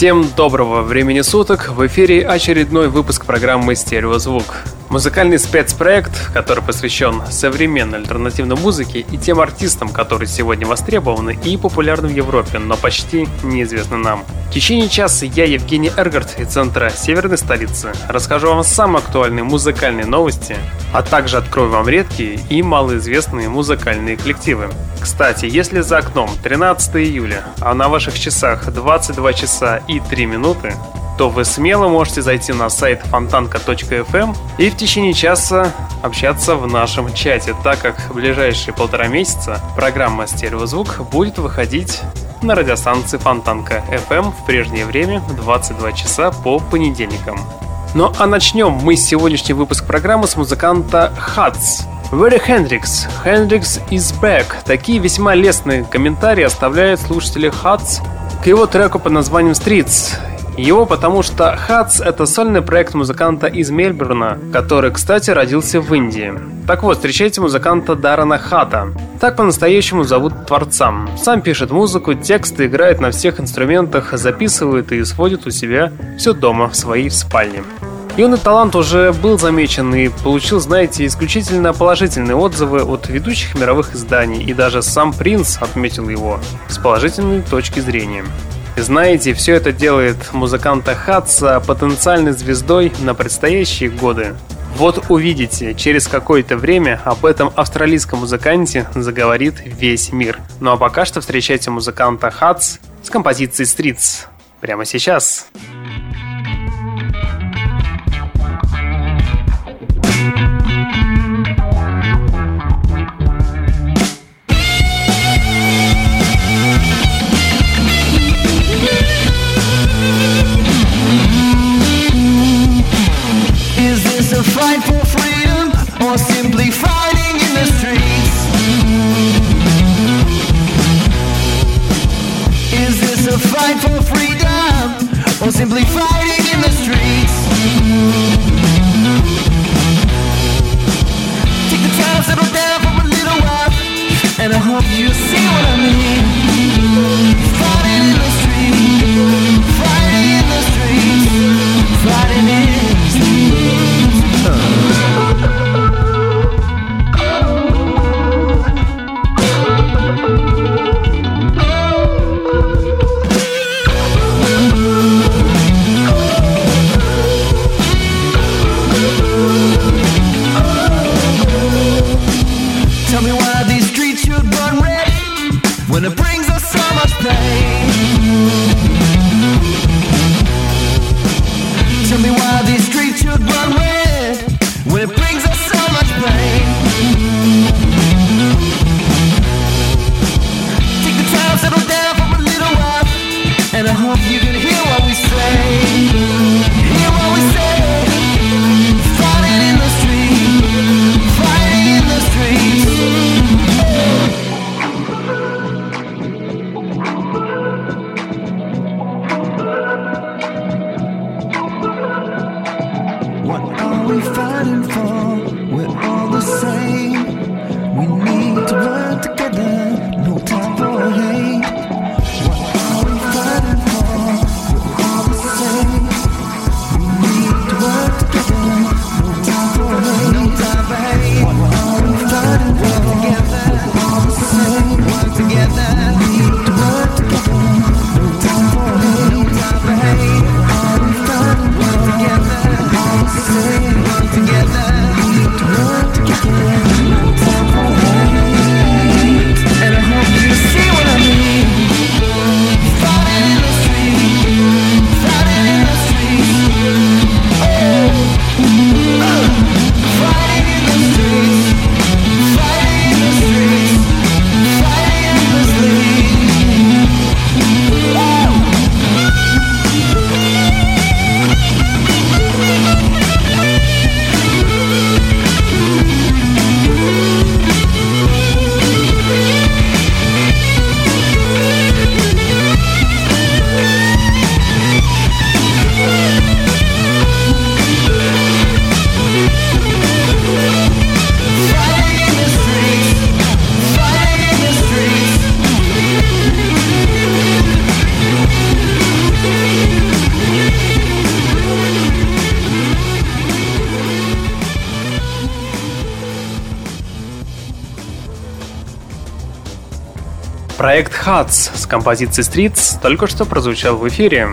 Всем доброго времени суток! В эфире очередной выпуск программы «Стереозвук». Музыкальный спецпроект, который посвящен современной альтернативной музыке и тем артистам, которые сегодня востребованы и популярны в Европе, но почти неизвестны нам. В течение часа я, Евгений Эргард, из центра северной столицы, расскажу вам самые актуальные музыкальные новости, а также открою вам редкие и малоизвестные музыкальные коллективы. Кстати, если за окном 13 июля, а на ваших часах 22 часа и 3 минуты, то вы смело можете зайти на сайт фонтанка.фм и в течение часа общаться в нашем чате, так как в ближайшие полтора месяца программа «Стереозвук» будет выходить на радиостанции Фонтанка FM в прежнее время в 22 часа по понедельникам. Ну а начнем мы сегодняшний выпуск программы с музыканта Hats. Very Hendrix. Hendrix is back. Такие весьма лестные комментарии оставляют слушатели Hats к его треку под названием Streets. Его потому что Хатс — это сольный проект музыканта из Мельбурна, который, кстати, родился в Индии. Так вот, встречайте музыканта Дарана Хата. Так по-настоящему зовут творца. Сам пишет музыку, тексты, играет на всех инструментах, записывает и сводит у себя все дома в своей спальне. Юный талант уже был замечен и получил, знаете, исключительно положительные отзывы от ведущих мировых изданий, и даже сам принц отметил его с положительной точки зрения. Знаете, все это делает музыканта Хатса потенциальной звездой на предстоящие годы. Вот увидите, через какое-то время об этом австралийском музыканте заговорит весь мир. Ну а пока что встречайте музыканта Хатс с композицией Streets. Прямо сейчас. Me why these streets should run Hats с композицией Streets только что прозвучал в эфире.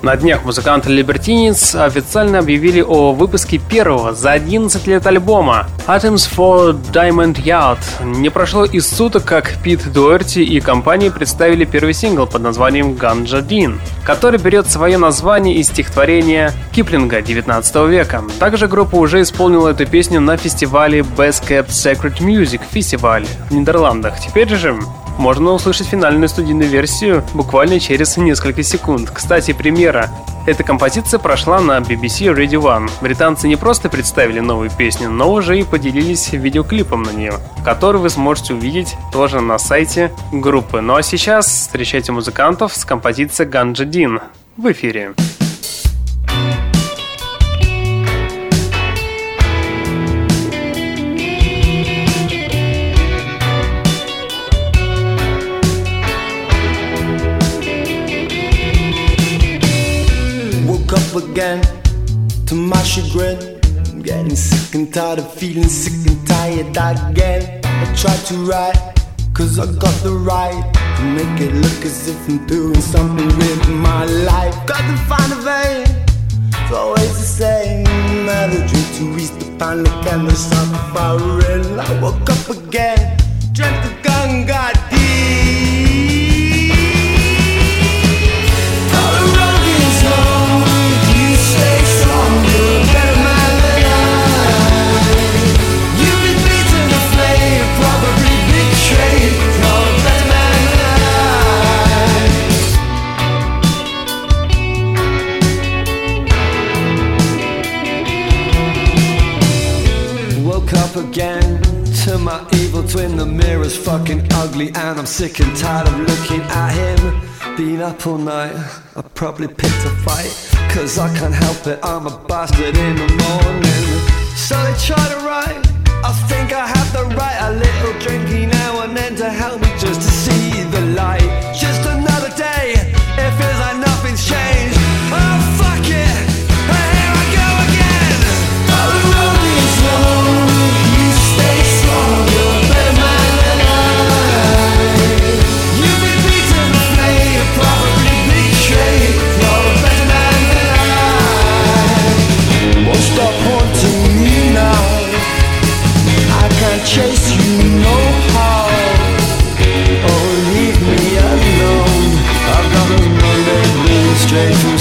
На днях музыканты Libertines официально объявили о выпуске первого за 11 лет альбома Atoms for Diamond Yard. Не прошло и суток, как Пит Дуэрти и компания представили первый сингл под названием Ganja Din, который берет свое название из стихотворения Киплинга 19 века. Также группа уже исполнила эту песню на фестивале Best Kept Secret Music Festival в Нидерландах. Теперь же можно услышать финальную студийную версию буквально через несколько секунд. Кстати, премьера. Эта композиция прошла на BBC Radio One. Британцы не просто представили новую песню, но уже и поделились видеоклипом на нее, который вы сможете увидеть тоже на сайте группы. Ну а сейчас встречайте музыкантов с композицией Ганджа Дин в эфире. Again, to my chagrin. I'm getting sick and tired of feeling sick and tired again. I try to write, cause I got the right to make it look as if I'm doing something with my life. Got to find a vein, it's always the same. Drink to reach the panic and the sun firing. I woke up again, dreamt the gun got sick and tired of looking at him. Been up all night, I probably picked a fight. Cause I can't help it, I'm a bastard in the morning. So they try to write, I think I have the right. A little drinky now and then to help me just to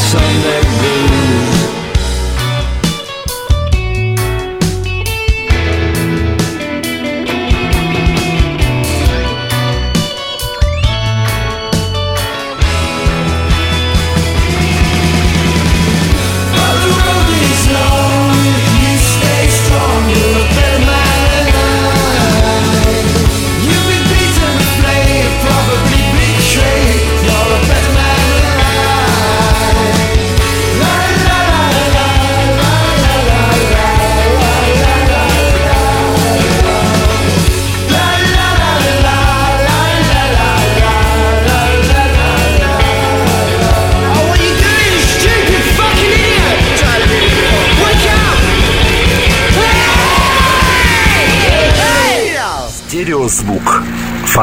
someday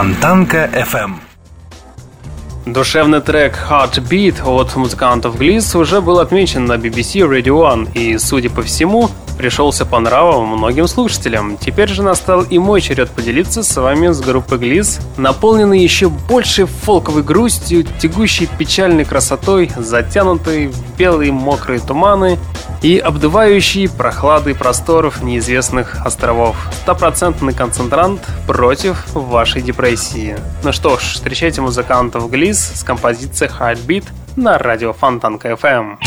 Фонтанка FM. Душевный трек Heartbeat от музыкантов Gliss уже был отмечен на BBC Radio One и, судя по всему, пришелся по нравам многим слушателям. Теперь же настал и мой черед поделиться с вами с группой Gliss, наполненной еще большей фолковой грустью, тягущей печальной красотой, затянутой в белые мокрые туманы и обдувающий прохладой просторов неизвестных островов. Стопроцентный концентрант против вашей депрессии. Ну что ж, встречайте музыкантов Gliss с композицией Heartbeat на радио Фонтанка FM.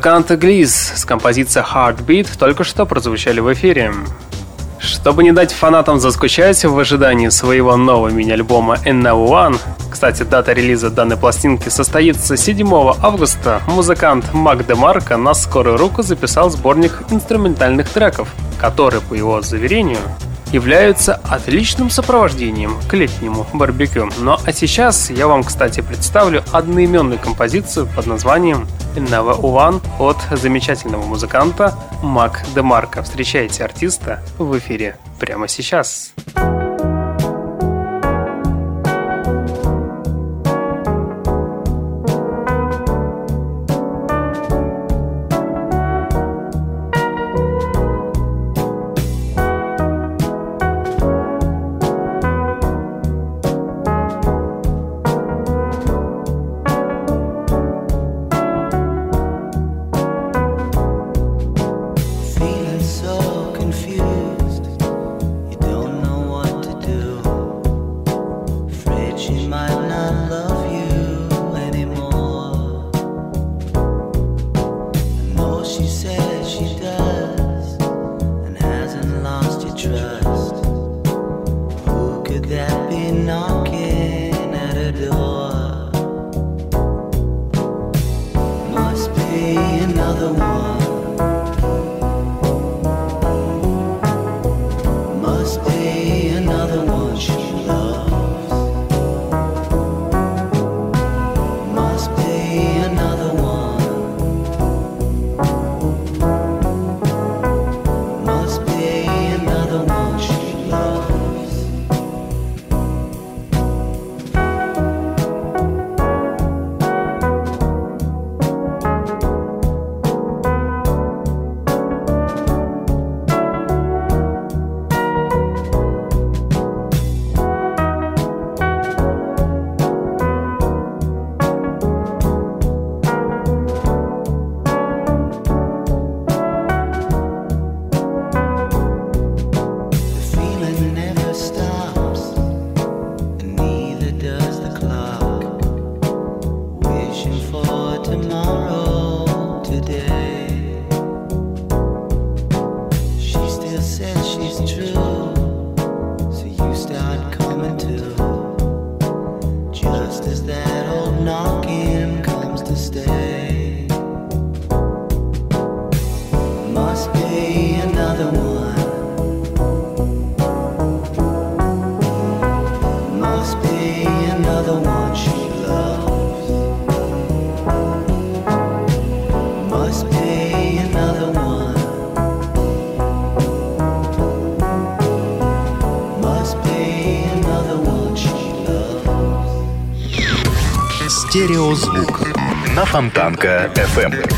Музыканты Глиз с композицией Heartbeat только что прозвучали в эфире. Чтобы не дать фанатам заскучать в ожидании своего нового мини-альбома Now One, кстати, дата релиза данной пластинки состоится 7 августа, музыкант Мак Демарко на скорую руку записал сборник инструментальных треков, который, по его заверению, являются отличным сопровождением к летнему барбекю. Ну а сейчас я вам, кстати, представлю одноименную композицию под названием Never One от замечательного музыканта Мак Демарко. Встречайте артиста в эфире прямо сейчас. Сейчас. Фонтанка FM.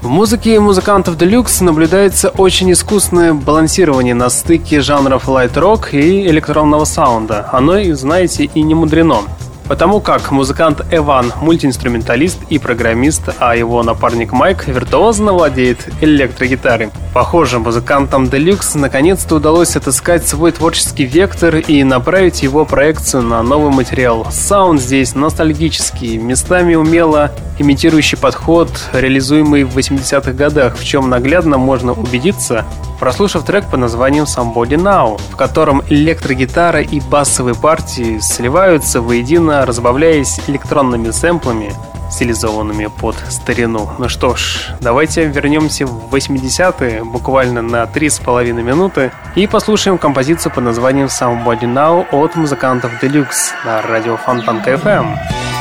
В музыке музыкантов Deluxe наблюдается очень искусное балансирование на стыке жанров лайт-рок и электронного саунда. Оно, знаете, и не мудрено. Потому как музыкант Эван – мультиинструменталист и программист, а его напарник Майк виртуозно владеет электрогитарой. Похоже, музыкантам Deluxe наконец-то удалось отыскать свой творческий вектор и направить его проекцию на новый материал. Саунд здесь ностальгический, местами умело имитирующий подход, реализуемый в 80-х годах, в чем наглядно можно убедиться, прослушав трек под названием Somebody Now, в котором электрогитара и басовые партии сливаются воедино, разбавляясь электронными сэмплами, стилизованными под старину. Ну что ж, давайте вернемся в 80-е, буквально на 3,5 минуты, и послушаем композицию под названием Somebody Now от музыкантов Deluxe на радио Фонтанка FM.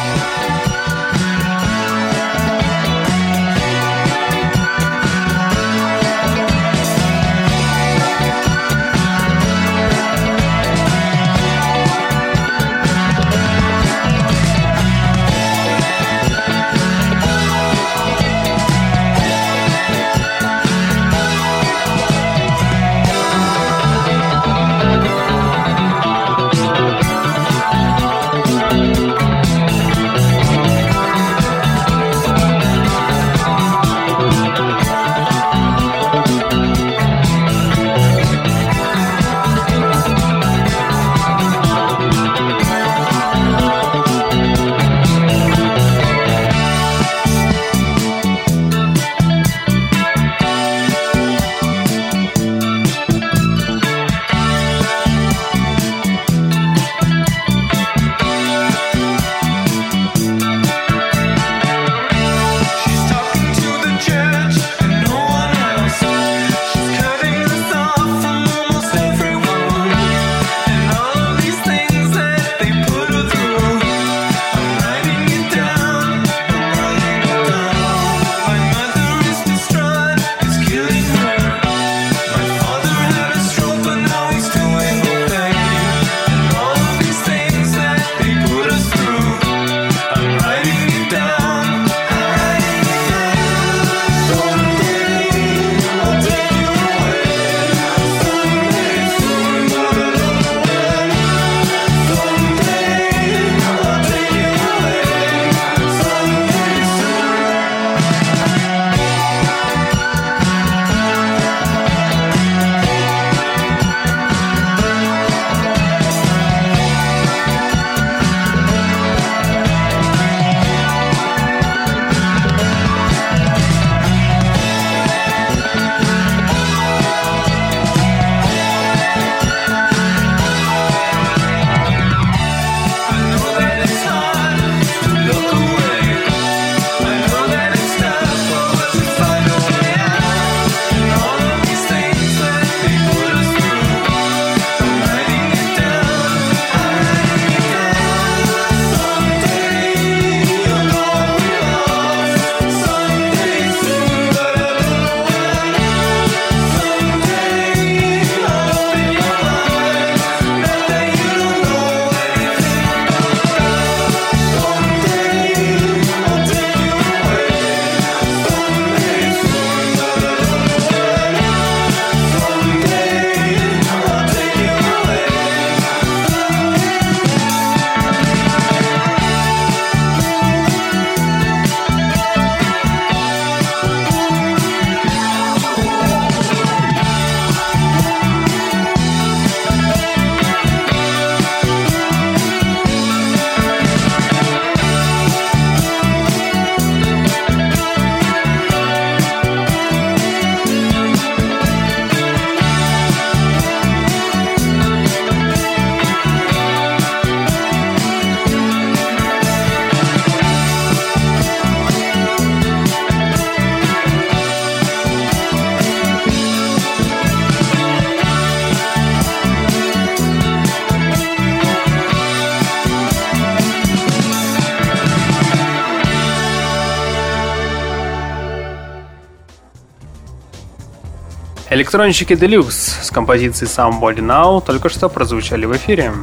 Электронщики Deluxe с композицией Somebody Now только что прозвучали в эфире.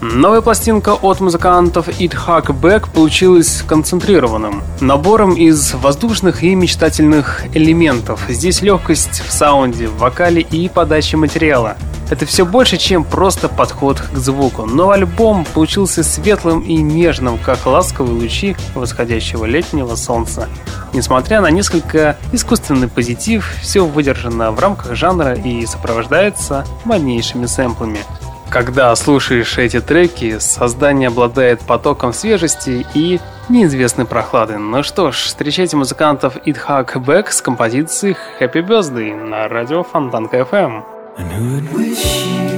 Новая пластинка от музыкантов It Hack Back получилась концентрированным. Набором из воздушных и мечтательных элементов. Здесь легкость в саунде, в вокале и подаче материала. Это все больше, чем просто подход к звуку. Но альбом получился светлым и нежным, как ласковые лучи восходящего летнего солнца. Несмотря на несколько искусственный позитив, все выдержано в рамках жанра и сопровождается моднейшими сэмплами. Когда слушаешь эти треки, создание обладает потоком свежести и неизвестной прохлады. Ну что ж, встречайте музыкантов It Hack Back с композицией Happy Birthday на радио Фонтанка FM. And who would wish you?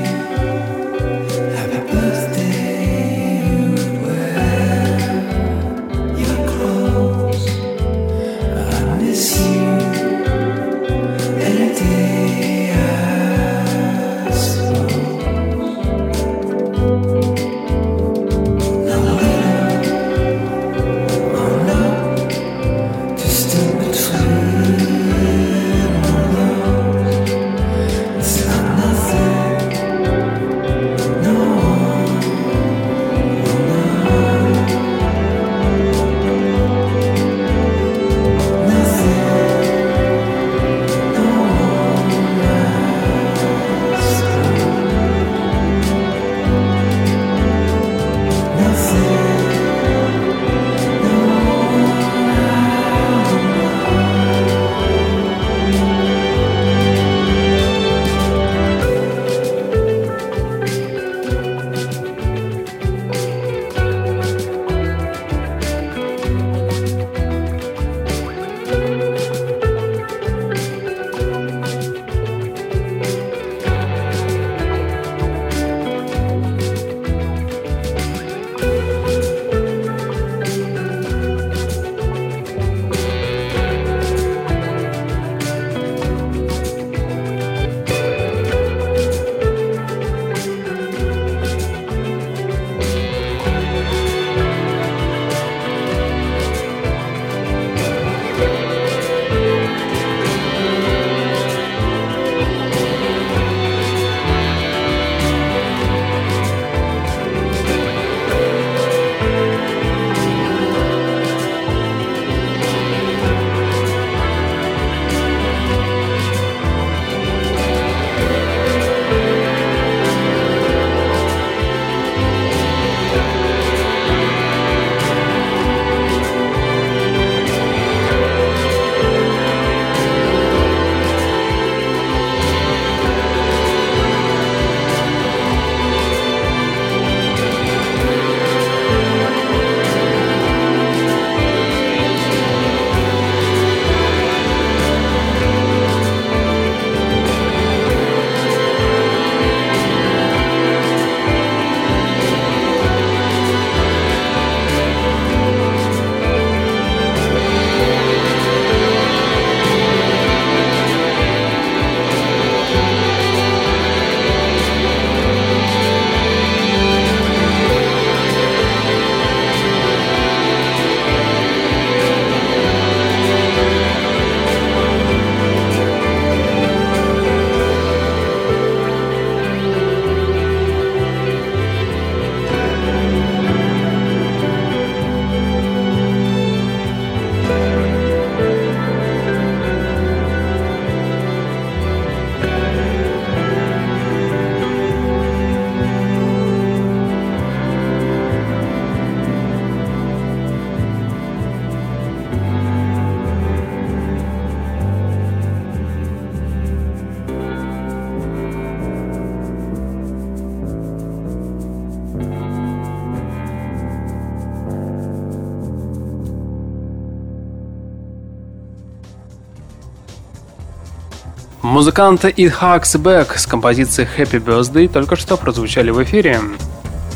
Музыканты It Hacks Back с композицией Happy Birthday только что прозвучали в эфире.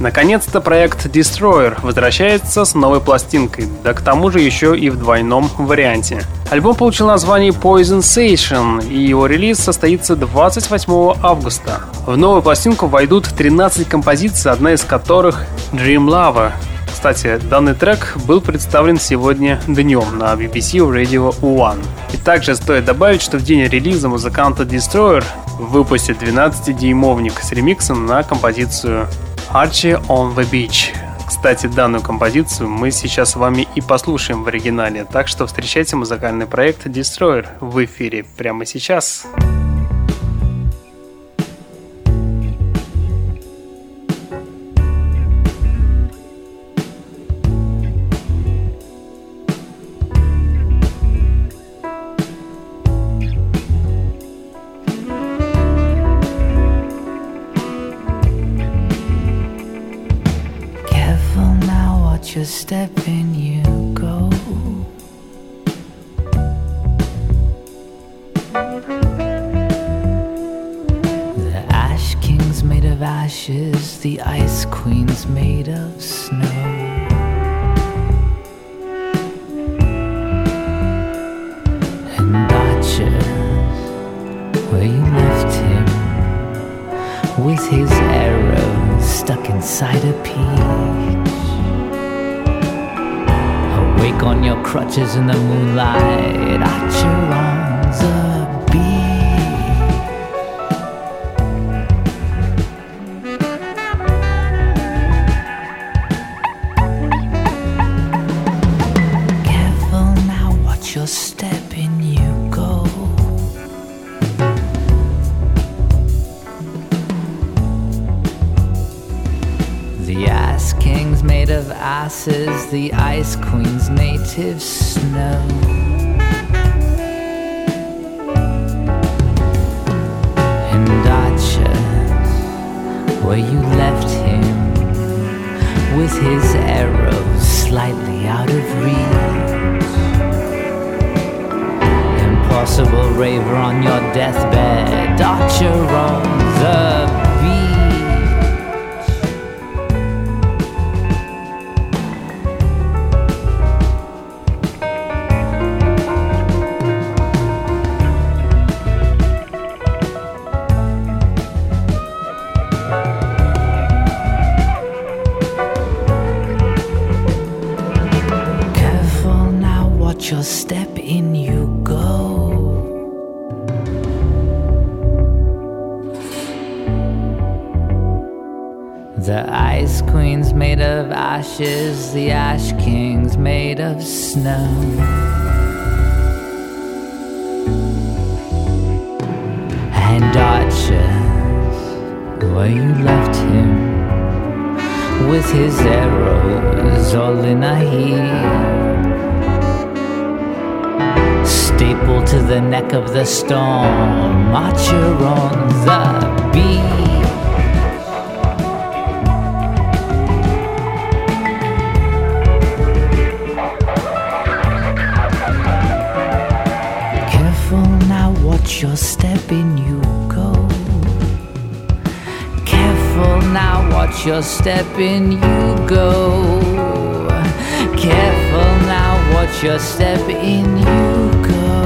Наконец-то проект Destroyer возвращается с новой пластинкой, да к тому же еще и в двойном варианте. Альбом получил название Poison Station, и его релиз состоится 28 августа. В новую пластинку войдут 13 композиций, одна из которых Dream Lover, Кстати, данный трек был представлен сегодня днем на BBC Radio One. И также стоит добавить, что в день релиза музыканта Destroyer выпустит 12-дюймовник с ремиксом на композицию Archie on the Beach. Кстати, данную композицию мы сейчас с вами и послушаем в оригинале, так что встречайте музыкальный проект Destroyer в эфире прямо сейчас. Сейчас. step in, you go. The Ash King's made of ashes, the Ice Queen. crutches in the moonlight I cheer on. relative ashes, the ash king's made of snow. And archers, where you left him, with his arrows all in a heap. Stapled to the neck of the storm, archer on the beat. Watch your step in, you go. Careful now, watch your step in, you go.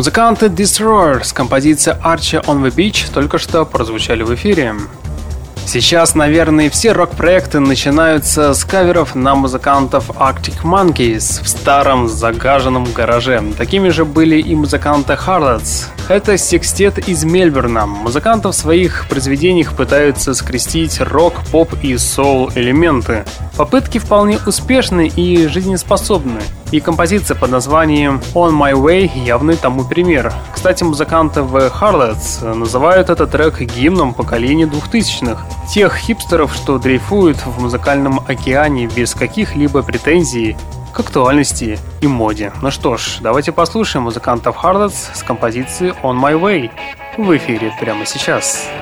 Музыканты Destroyer с композицией Archer on the Beach только что прозвучали в эфире. Сейчас, наверное, все рок-проекты начинаются с каверов на музыкантов Arctic Monkeys в старом загаженном гараже. Такими же были и музыканты Harlots. Это секстет из Мельбурна. Музыканты в своих произведениях пытаются скрестить рок, поп и соул элементы. Попытки вполне успешны и жизнеспособны. И композиция под названием On My Way явный тому пример. Кстати, музыканты в Harlots называют этот трек гимном поколения двухтысячных. Тех хипстеров, что дрейфуют в музыкальном океане без каких-либо претензий к актуальности и моде. Ну что ж, давайте послушаем музыкантов Harlots с композицией On My Way в эфире прямо сейчас. Сейчас.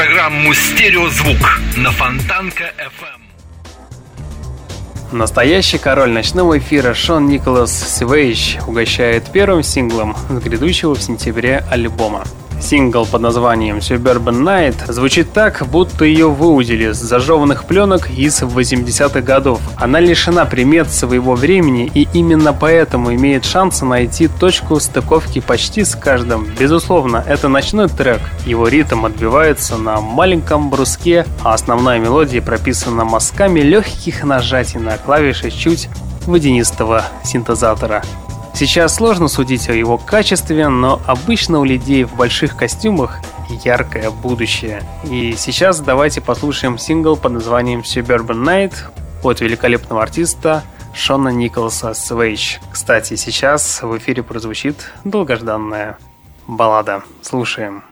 Программу «Стереозвук» на Фонтанка FM. Настоящий король ночного эфира Шон Николас Сивейч угощает первым синглом с грядущего в сентябре альбома. Сингл под названием Suburban Night звучит так, будто ее выудили с зажеванных пленок из 80-х годов. Она лишена примет своего времени и именно поэтому имеет шансы найти точку стыковки почти с каждым. Безусловно, это ночной трек. Его ритм отбивается на маленьком бруске, а основная мелодия прописана мазками легких нажатий на клавиши чуть водянистого синтезатора. Сейчас сложно судить о его качестве, но обычно у людей в больших костюмах яркое будущее. И сейчас давайте послушаем сингл под названием Suburban Night от великолепного артиста Шона Николаса Свейч. Кстати, сейчас в эфире прозвучит долгожданная баллада. Слушаем.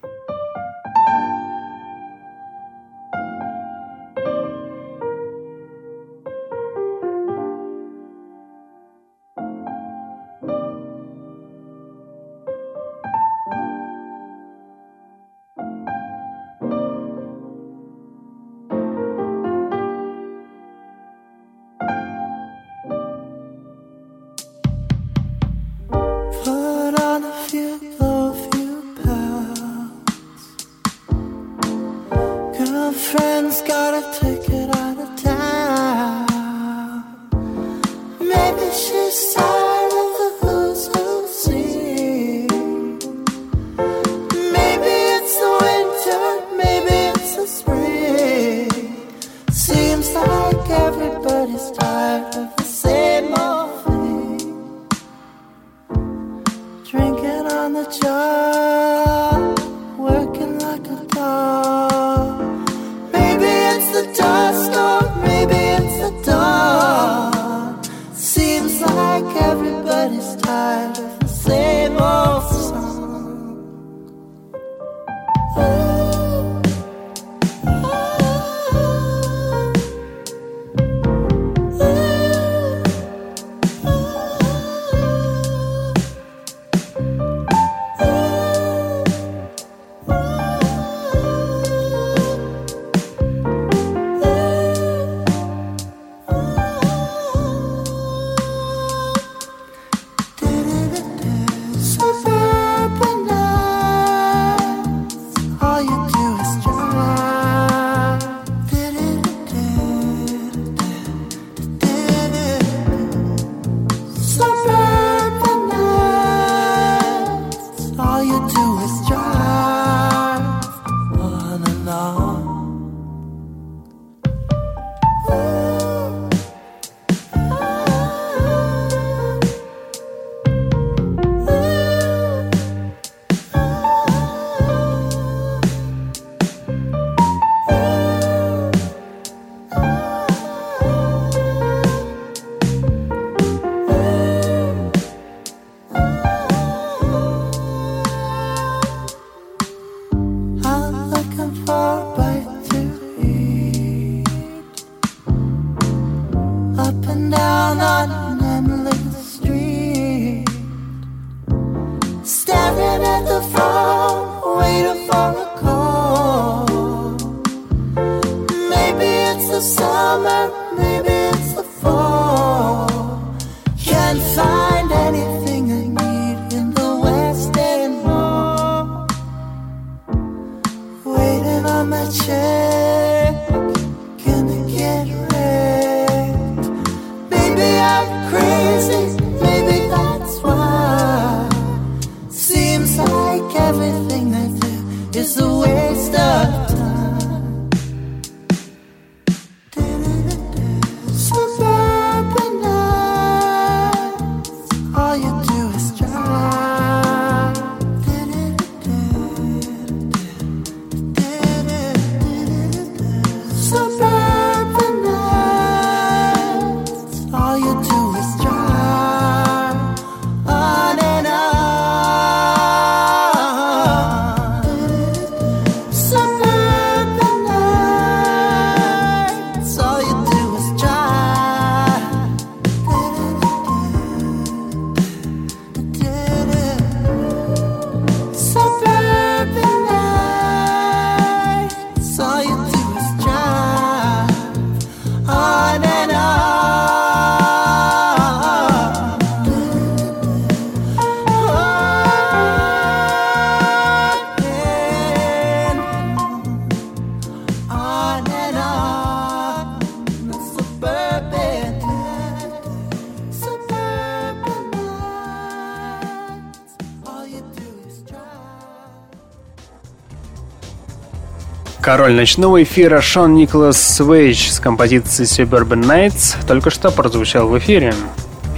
Король ночного эфира Шон Николас Свейдж с композицией Suburban Nights только что прозвучал в эфире.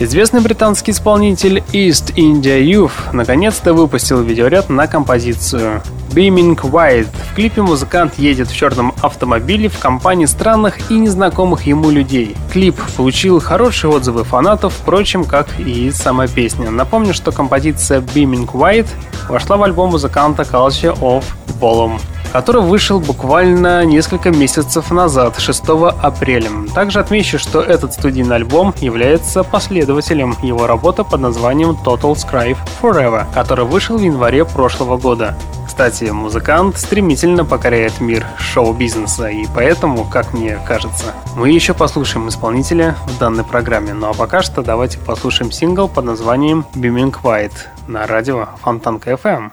Известный британский исполнитель East India Youth наконец-то выпустил видеоряд на композицию Beaming White. В клипе музыкант едет в черном автомобиле в компании странных и незнакомых ему людей. Клип получил хорошие отзывы фанатов, впрочем, как и сама песня. Напомню, что композиция Beaming White вошла в альбом музыканта Culture of Ballum который вышел буквально несколько месяцев назад, 6 апреля. Также отмечу, что этот студийный альбом является последователем его работы под названием Total Scribe Forever, который вышел в январе прошлого года. Кстати, музыкант стремительно покоряет мир шоу-бизнеса, и поэтому, как мне кажется, мы еще послушаем исполнителя в данной программе. Ну а пока что давайте послушаем сингл под названием Beaming White на радио Фонтанка FM.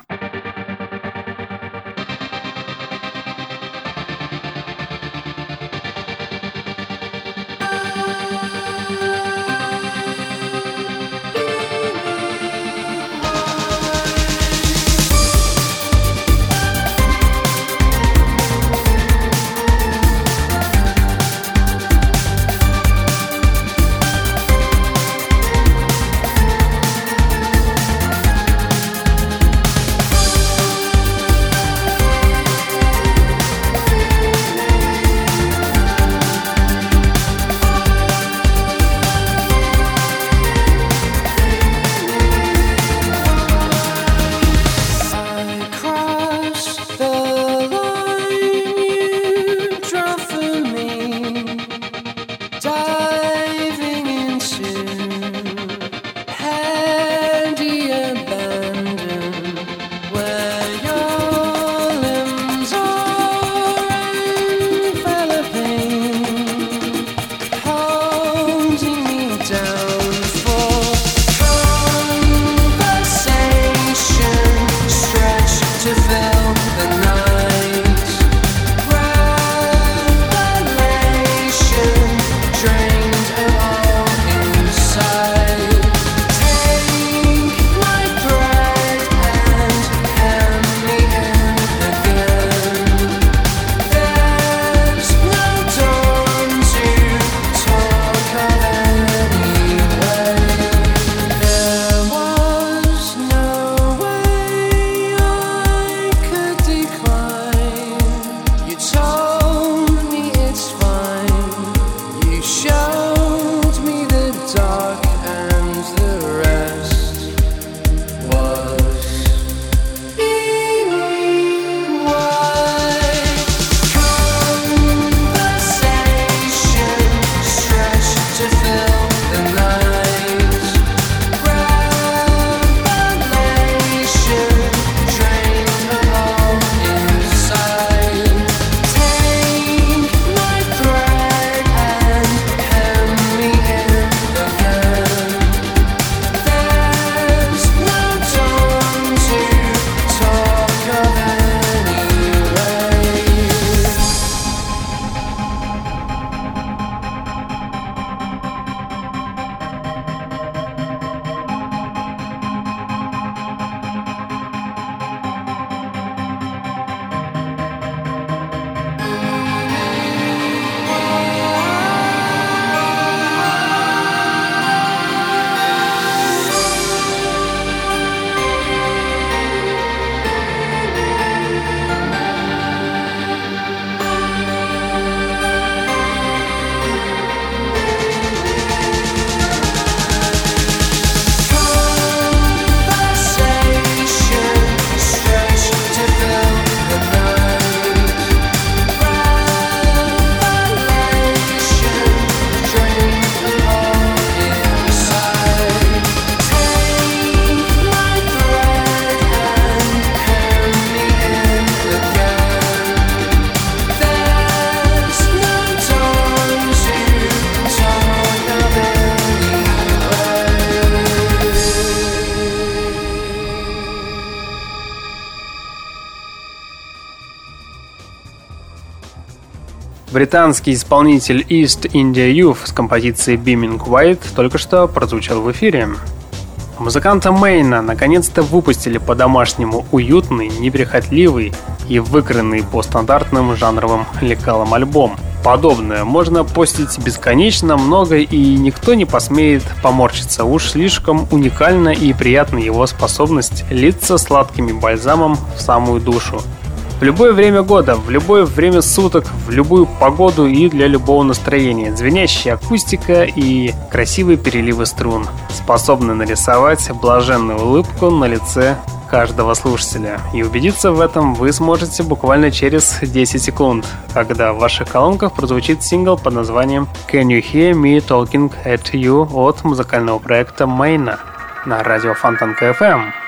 Британский исполнитель East India Youth с композицией Beaming White только что прозвучал в эфире. Музыканты Мейна наконец-то выпустили по-домашнему уютный, неприхотливый и выкранный по стандартным жанровым лекалам альбом. Подобное можно постить бесконечно много и никто не посмеет поморщиться. Уж слишком уникальна и приятна его способность литься сладкими бальзамом в самую душу. В любое время года, в любое время суток, в любую погоду и для любого настроения. Звенящая акустика и красивые переливы струн способны нарисовать блаженную улыбку на лице каждого слушателя. И убедиться в этом вы сможете буквально через 10 секунд, когда в ваших колонках прозвучит сингл под названием Can You Hear Me Talking At You от музыкального проекта Майна на радио Фонтанка FM.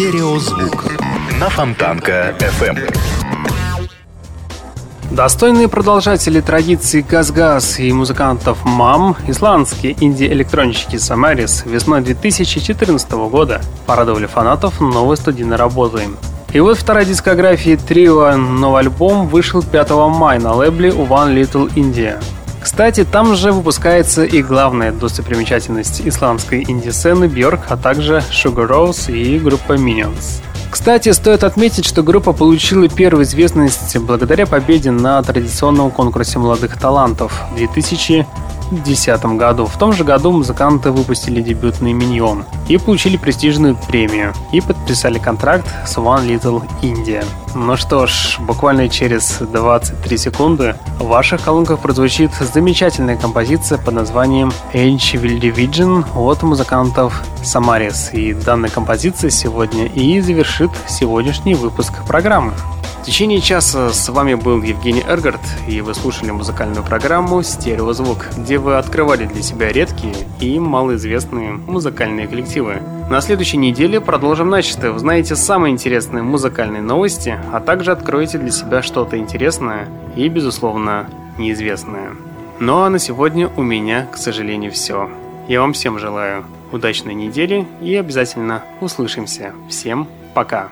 Стереозвук на Фонтанка FM. Достойные продолжатели традиции Газ-Газ и музыкантов МАМ, исландские инди-электронщики Самарис весной 2014 года порадовали фанатов новой студийной работой. И вот вторая дискография трио новый альбом вышел 5 мая на лейбле One Little India. Кстати, там же выпускается и главная достопримечательность исландской инди-сцены Бьорк, а также Sugar Rose и группа Minions. Кстати, стоит отметить, что группа получила первую известность благодаря победе на традиционном конкурсе молодых талантов 2000 2010 году. В том же году музыканты выпустили дебютный «Миньон» и получили престижную премию и подписали контракт с One Little India. Ну что ж, буквально через 23 секунды в ваших колонках прозвучит замечательная композиция под названием Age Will Division от музыкантов Samaris. И данная композиция сегодня и завершит сегодняшний выпуск программы. Течение часа с вами был Евгений Эргард, и вы слушали музыкальную программу «Стереозвук», где вы открывали для себя редкие и малоизвестные музыкальные коллективы. На следующей неделе продолжим начатое. Узнаете самые интересные музыкальные новости, а также откроете для себя что-то интересное и, безусловно, неизвестное. Ну а на сегодня у меня, к сожалению, все. Я вам всем желаю удачной недели и обязательно услышимся. Всем пока!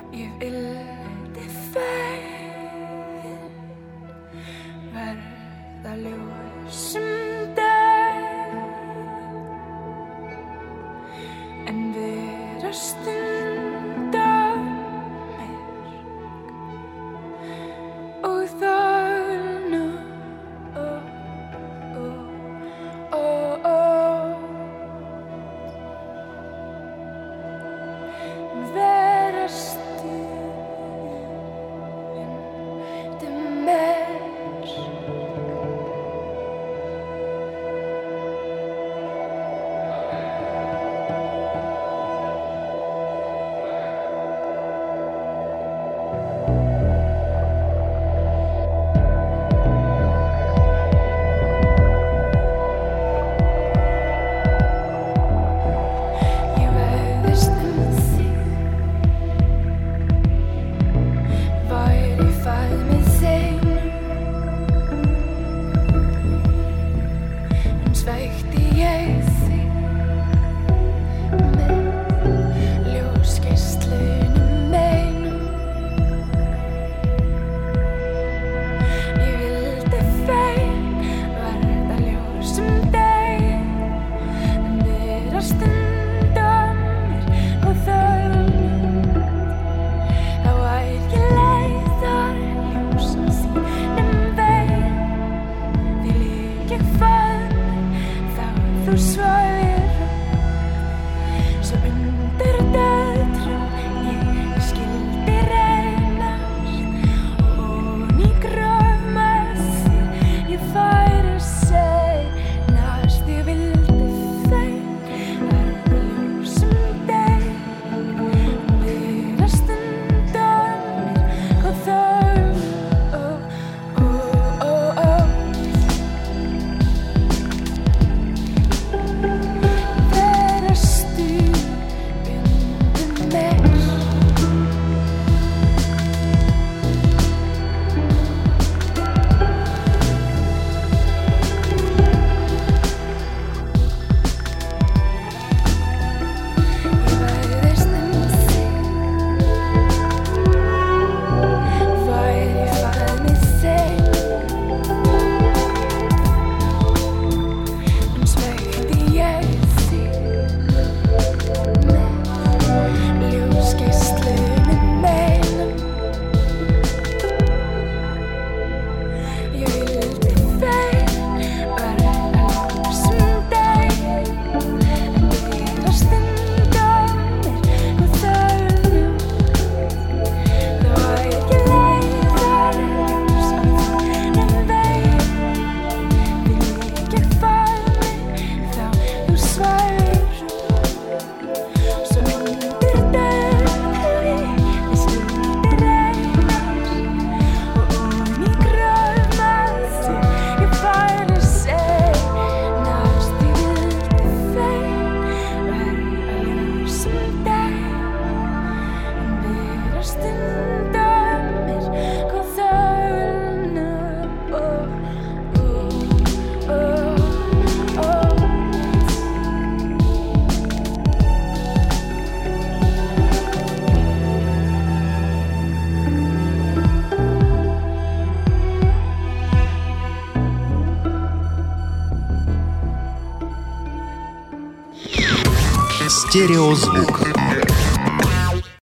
Стереозвук.